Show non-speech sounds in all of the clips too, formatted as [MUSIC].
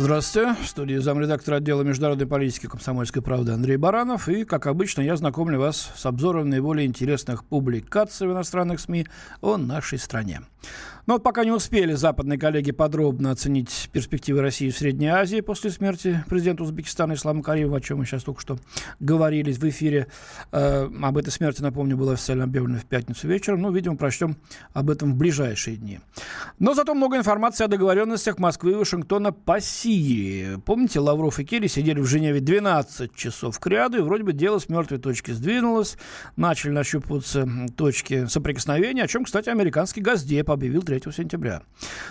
Здравствуйте. В студии замредактора отдела международной политики комсомольской правды Андрей Баранов. И, как обычно, я знакомлю вас с обзором наиболее интересных публикаций в иностранных СМИ о нашей стране. Но вот пока не успели западные коллеги подробно оценить перспективы России в Средней Азии после смерти президента Узбекистана Ислама Кариева, о чем мы сейчас только что говорили в эфире. Э, об этой смерти, напомню, было официально объявлено в пятницу вечером. Ну, видимо, прочтем об этом в ближайшие дни. Но зато много информации о договоренностях Москвы и Вашингтона по. Помните, Лавров и Керри сидели в Женеве 12 часов к ряду, и вроде бы дело с мертвой точки сдвинулось. Начали нащупываться точки соприкосновения, о чем, кстати, американский Газдеп объявил 3 сентября.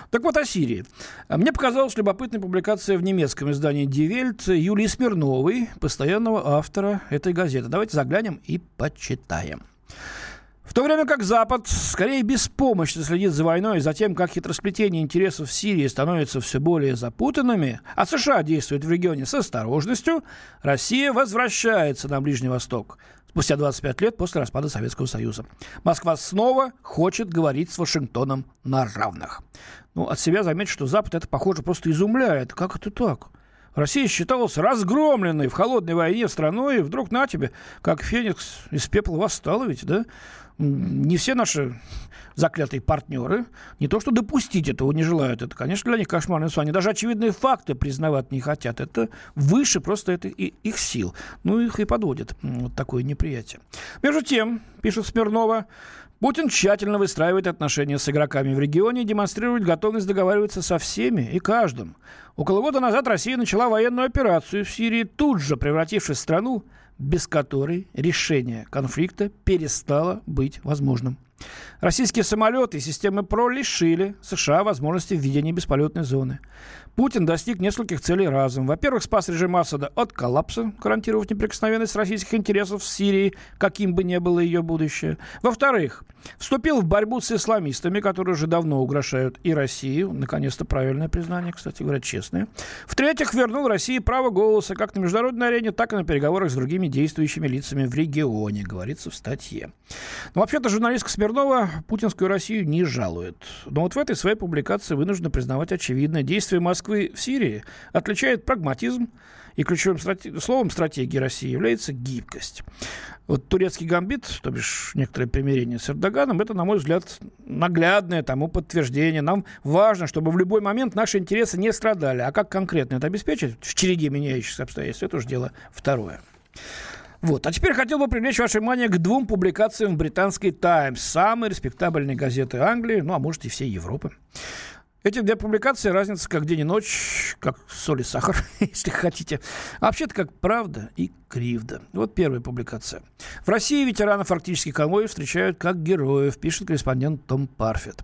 Так вот, о Сирии. Мне показалась любопытная публикация в немецком издании Die Welt Юлии Смирновой, постоянного автора этой газеты. Давайте заглянем и почитаем. В то время как Запад скорее беспомощно следит за войной и за тем, как хитросплетение интересов в Сирии становится все более запутанными, а США действуют в регионе с осторожностью, Россия возвращается на Ближний Восток спустя 25 лет после распада Советского Союза. Москва снова хочет говорить с Вашингтоном на равных. Ну, от себя заметить, что Запад это, похоже, просто изумляет. Как это так? Россия считалась разгромленной в холодной войне страной, и вдруг на тебе, как феникс из пепла восстала ведь, да? Не все наши заклятые партнеры не то что допустить этого не желают, это, конечно, для них кошмарный сон. Они даже очевидные факты признавать не хотят. Это выше просто это их сил. Ну, их и подводит вот такое неприятие. Между тем, пишет Смирнова, Путин тщательно выстраивает отношения с игроками в регионе и демонстрирует готовность договариваться со всеми и каждым. Около года назад Россия начала военную операцию в Сирии, тут же превратившись в страну, без которой решение конфликта перестало быть возможным. Российские самолеты и системы ПРО лишили США возможности введения бесполетной зоны. Путин достиг нескольких целей разом. Во-первых, спас режим Асада от коллапса, гарантировав неприкосновенность российских интересов в Сирии, каким бы ни было ее будущее. Во-вторых, вступил в борьбу с исламистами, которые уже давно угрожают и Россию. Наконец-то правильное признание, кстати говоря, честное. В-третьих, вернул России право голоса как на международной арене, так и на переговорах с другими действующими лицами в регионе, говорится в статье. Но вообще-то журналистка Смирнова путинскую Россию не жалует. Но вот в этой своей публикации вынуждена признавать очевидное. Действие Москвы в Сирии отличает прагматизм, и ключевым страте- словом стратегии России является гибкость. Вот турецкий гамбит, то бишь некоторое примирение с Эрдоганом, это, на мой взгляд, наглядное тому подтверждение. Нам важно, чтобы в любой момент наши интересы не страдали. А как конкретно это обеспечить в череде меняющихся обстоятельств, это уже дело второе. Вот. А теперь хотел бы привлечь ваше внимание к двум публикациям в британской «Таймс», самой респектабельной газеты Англии, ну, а может, и всей Европы. Эти две публикации разница как день и ночь, как соль и сахар, [LAUGHS] если хотите. А вообще-то как правда и кривда. Вот первая публикация. В России ветеранов арктических конвоев встречают как героев, пишет корреспондент Том Парфет.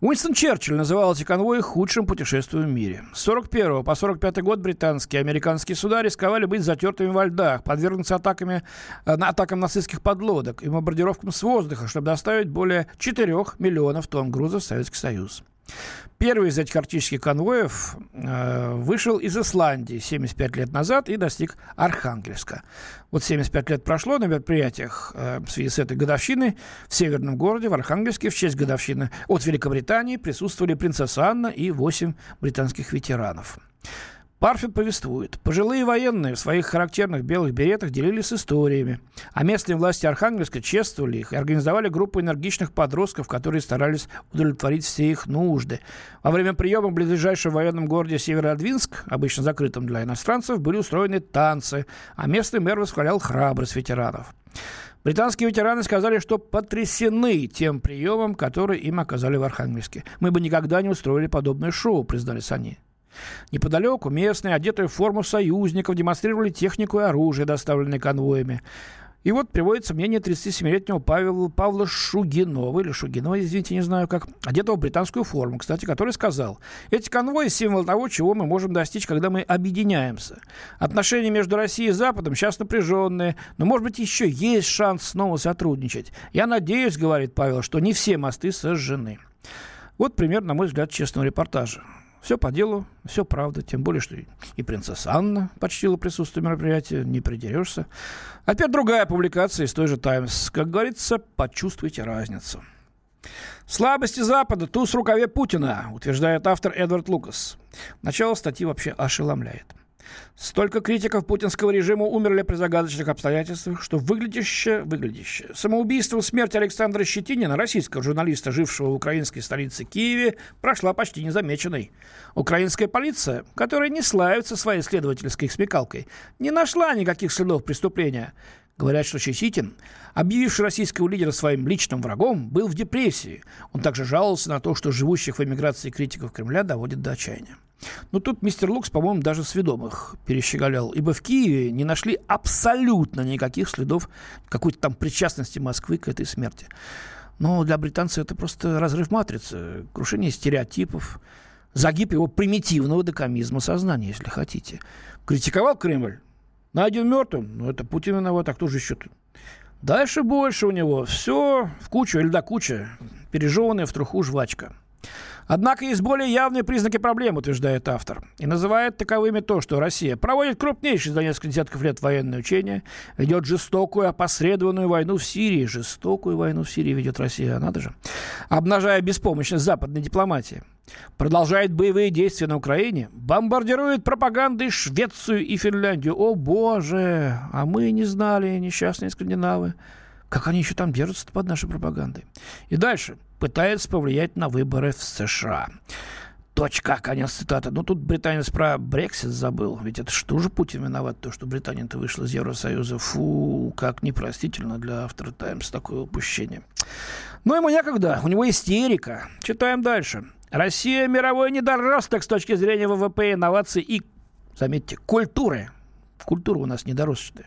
Уинстон Черчилль называл эти конвои худшим путешествием в мире. С 41 по 45 год британские и американские суда рисковали быть затертыми во льдах, подвергнуться атаками, э, атакам нацистских подлодок и бомбардировкам с воздуха, чтобы доставить более 4 миллионов тонн грузов в Советский Союз. Первый из этих арктических конвоев э, вышел из Исландии 75 лет назад и достиг Архангельска. Вот 75 лет прошло на мероприятиях э, в связи с этой годовщиной в северном городе, в Архангельске, в честь годовщины от Великобритании присутствовали принцесса Анна и 8 британских ветеранов. Парфет повествует. Пожилые военные в своих характерных белых беретах делились историями. А местные власти Архангельска чествовали их и организовали группу энергичных подростков, которые старались удовлетворить все их нужды. Во время приема в ближайшем военном городе Северодвинск, обычно закрытом для иностранцев, были устроены танцы, а местный мэр восхвалял храбрость ветеранов. Британские ветераны сказали, что потрясены тем приемом, который им оказали в Архангельске. Мы бы никогда не устроили подобное шоу, признались они. Неподалеку местные, одетые в форму союзников, демонстрировали технику и оружие, доставленные конвоями. И вот приводится мнение 37-летнего Павла, Павла Шугинова, или Шугинова, извините, не знаю как, одетого в британскую форму, кстати, который сказал, эти конвои – символ того, чего мы можем достичь, когда мы объединяемся. Отношения между Россией и Западом сейчас напряженные, но, может быть, еще есть шанс снова сотрудничать. Я надеюсь, говорит Павел, что не все мосты сожжены. Вот пример, на мой взгляд, честного репортажа. Все по делу, все правда. Тем более, что и принцесса Анна почтила присутствие мероприятия, не придерешься. А теперь другая публикация из той же «Таймс». Как говорится, почувствуйте разницу. Слабости Запада – туз в рукаве Путина, утверждает автор Эдвард Лукас. Начало статьи вообще ошеломляет. Столько критиков путинского режима умерли при загадочных обстоятельствах, что выглядящее, выглядящее. Самоубийство смерть Александра Щетинина, российского журналиста, жившего в украинской столице Киеве, прошла почти незамеченной. Украинская полиция, которая не славится своей следовательской смекалкой, не нашла никаких следов преступления. Говорят, что Чеситин, объявивший российского лидера своим личным врагом, был в депрессии. Он также жаловался на то, что живущих в эмиграции критиков Кремля доводит до отчаяния. Но тут мистер Лукс, по-моему, даже сведомых перещеголял, ибо в Киеве не нашли абсолютно никаких следов какой-то там причастности Москвы к этой смерти. Но для британцев это просто разрыв матрицы, крушение стереотипов, загиб его примитивного докомизма сознания, если хотите. Критиковал Кремль? Найден мертвым? Ну, это Путин виноват, а кто же еще? Дальше больше у него. Все в кучу или до кучи. Пережеванная в труху жвачка. Однако есть более явные признаки проблем, утверждает автор. И называет таковыми то, что Россия проводит крупнейшие за несколько десятков лет военные учения, ведет жестокую опосредованную войну в Сирии. Жестокую войну в Сирии ведет Россия, надо же. Обнажая беспомощность западной дипломатии. Продолжает боевые действия на Украине, бомбардирует пропагандой Швецию и Финляндию. О боже, а мы не знали, несчастные скандинавы. Как они еще там держатся под нашей пропагандой? И дальше. Пытается повлиять на выборы в США. Точка, конец цитаты. Ну, тут британец про Брексит забыл. Ведь это что же Путин виноват, то, что Британия-то вышла из Евросоюза. Фу, как непростительно для автора «Таймс» такое упущение. Но ему некогда, у него истерика. Читаем дальше. Россия – мировой недоросток с точки зрения ВВП, инноваций и, заметьте, культуры. Культура у нас недоросшая.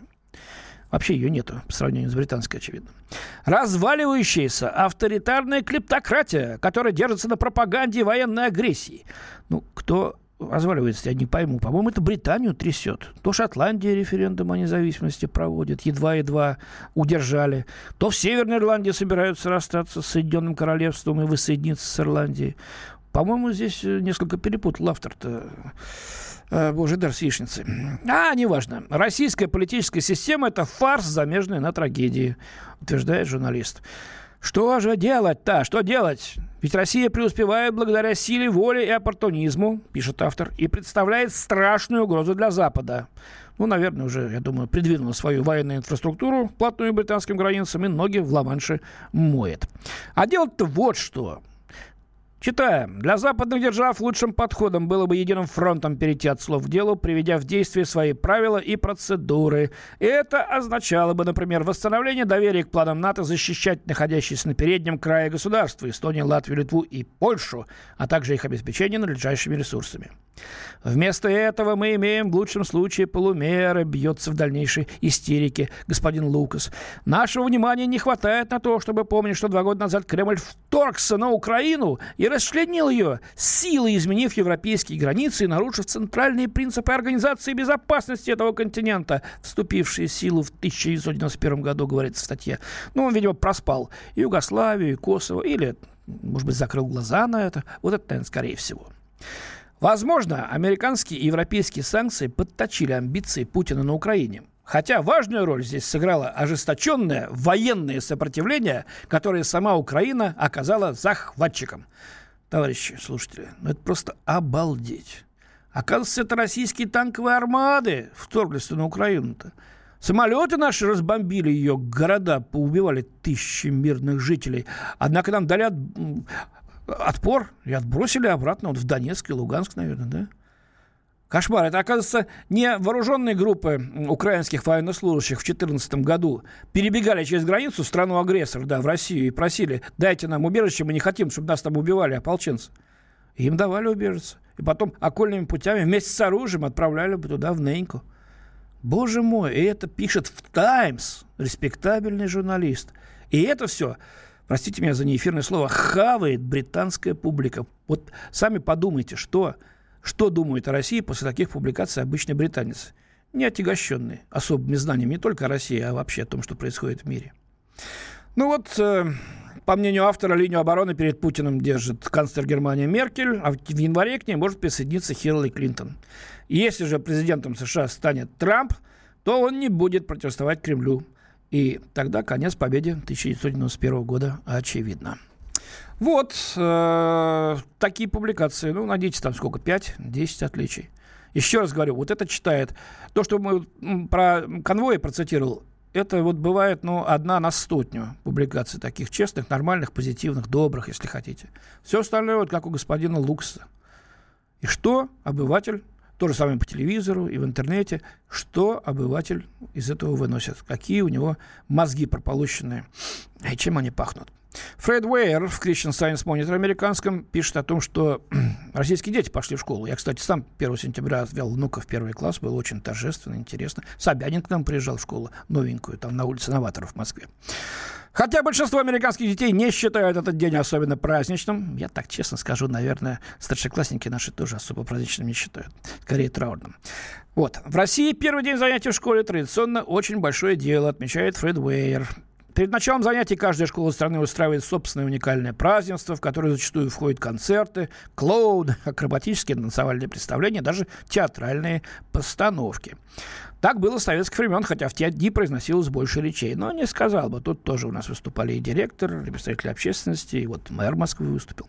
Вообще ее нету по сравнению с британской, очевидно. Разваливающаяся авторитарная клептократия, которая держится на пропаганде военной агрессии. Ну, кто разваливается, я не пойму. По-моему, это Британию трясет. То Шотландия референдум о независимости проводит, едва-едва удержали. То в Северной Ирландии собираются расстаться с Соединенным Королевством и воссоединиться с Ирландией. По-моему, здесь несколько перепутал автор-то. Э, боже, дар яичницы. А, неважно. Российская политическая система – это фарс, замежный на трагедии, утверждает журналист. Что же делать-то? Что делать? Ведь Россия преуспевает благодаря силе воли и оппортунизму, пишет автор, и представляет страшную угрозу для Запада. Ну, наверное, уже, я думаю, придвинула свою военную инфраструктуру плотную британским границам и ноги в Ла-Манше моет. А делать-то вот что. Читаем. Для западных держав лучшим подходом было бы единым фронтом перейти от слов к делу, приведя в действие свои правила и процедуры. И это означало бы, например, восстановление доверия к планам НАТО защищать находящиеся на переднем крае государства Эстонию, Латвию, Литву и Польшу, а также их обеспечение надлежащими ресурсами. Вместо этого мы имеем в лучшем случае полумеры, бьется в дальнейшей истерике господин Лукас. Нашего внимания не хватает на то, чтобы помнить, что два года назад Кремль вторгся на Украину и расчленил ее, силой изменив европейские границы и нарушив центральные принципы организации безопасности этого континента, вступившие в силу в 1991 году, говорится в статье. Ну, он, видимо, проспал Югославию, Косово, или, может быть, закрыл глаза на это. Вот это, наверное, скорее всего. Возможно, американские и европейские санкции подточили амбиции Путина на Украине. Хотя важную роль здесь сыграло ожесточенное военное сопротивление, которое сама Украина оказала захватчикам. Товарищи слушатели, ну это просто обалдеть. Оказывается, это российские танковые армады вторглись на Украину-то. Самолеты наши разбомбили ее, города поубивали тысячи мирных жителей. Однако нам дали отпор и отбросили обратно вот в Донецк и Луганск, наверное, да? Кошмар. Это, оказывается, не вооруженные группы украинских военнослужащих в 2014 году перебегали через границу страну-агрессор, да, в Россию, и просили, дайте нам убежище, мы не хотим, чтобы нас там убивали ополченцы. И им давали убежище. И потом окольными путями вместе с оружием отправляли бы туда, в Неньку. Боже мой, и это пишет в «Таймс» респектабельный журналист. И это все простите меня за неэфирное слово, хавает британская публика. Вот сами подумайте, что, что думает о России после таких публикаций обычный британец, не отягощенный особыми знаниями не только о России, а вообще о том, что происходит в мире. Ну вот, э, По мнению автора, линию обороны перед Путиным держит канцлер Германии Меркель, а в январе к ней может присоединиться Хиллари Клинтон. Если же президентом США станет Трамп, то он не будет противостоять Кремлю. И тогда конец победе 1991 года очевидно. Вот э, такие публикации. Ну, найдите там сколько? 5-10 отличий. Еще раз говорю, вот это читает. То, что мы про конвои процитировал, это вот бывает, ну, одна на сотню публикаций таких честных, нормальных, позитивных, добрых, если хотите. Все остальное вот как у господина Лукса. И что обыватель, то же самое по телевизору и в интернете, что обыватель из этого выносит, какие у него мозги прополощенные, и чем они пахнут. Фред Уэйер в Christian Science Monitor американском пишет о том, что [CLEARS THROAT] российские дети пошли в школу. Я, кстати, сам 1 сентября ввел внука в первый класс, было очень торжественно, интересно. Собянин к нам приезжал в школу новенькую, там на улице Новаторов в Москве. Хотя большинство американских детей не считают этот день особенно праздничным. Я так честно скажу, наверное, старшеклассники наши тоже особо праздничным не считают. Скорее траурным. Вот. В России первый день занятий в школе традиционно очень большое дело, отмечает Фред Уэйер. Перед началом занятий каждая школа страны устраивает собственное уникальное празднество, в которое зачастую входят концерты, клоуны, акробатические танцевальные представления, даже театральные постановки. Так было с советских времен, хотя в те дни произносилось больше речей. Но не сказал бы. Тут тоже у нас выступали и директор, и представители общественности, и вот мэр Москвы выступил.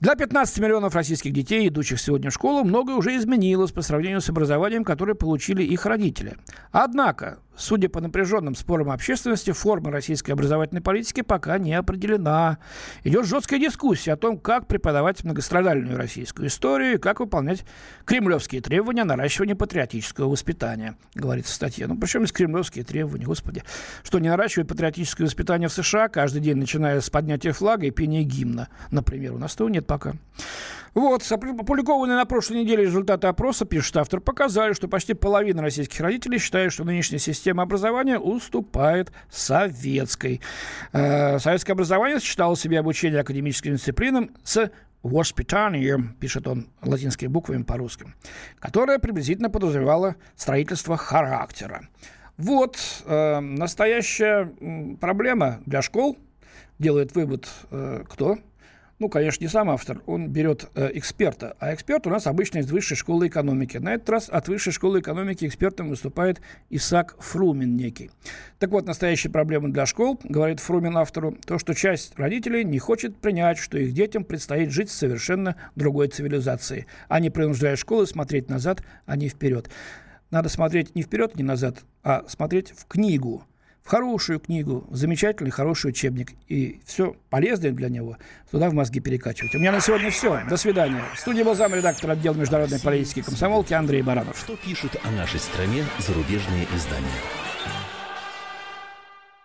Для 15 миллионов российских детей, идущих сегодня в школу, многое уже изменилось по сравнению с образованием, которое получили их родители. Однако, судя по напряженным спорам общественности, форма российской образовательной политики пока не определена. Идет жесткая дискуссия о том, как преподавать многострадальную российскую историю и как выполнять кремлевские требования наращивания патриотического воспитания, говорится в статье. Ну, причем есть кремлевские требования, господи. Что не наращивает патриотическое воспитание в США каждый день, начиная с поднятия флага и пения гимна, например. У нас того нет пока. Вот, опубликованные на прошлой неделе результаты опроса, пишет автор, показали, что почти половина российских родителей считают, что нынешняя система образования уступает советской. Э, советское образование сочетало в себе обучение академическим дисциплинам с воспитанием, пишет он латинскими буквами по-русски, которое приблизительно подразумевало строительство характера. Вот э, настоящая проблема для школ, делает вывод э, кто? Ну, конечно, не сам автор, он берет э, эксперта, а эксперт у нас обычно из высшей школы экономики. На этот раз от высшей школы экономики экспертом выступает Исаак Фрумин некий. Так вот, настоящая проблема для школ, говорит Фрумин автору, то, что часть родителей не хочет принять, что их детям предстоит жить в совершенно другой цивилизации. Они принуждают школы смотреть назад, а не вперед. Надо смотреть не вперед, не назад, а смотреть в книгу – хорошую книгу, замечательный, хороший учебник. И все полезное для него туда в мозги перекачивать. У меня на сегодня все. До свидания. В студии был замредактор отдела международной политики комсомолки Андрей Баранов. Что пишут о нашей стране зарубежные издания?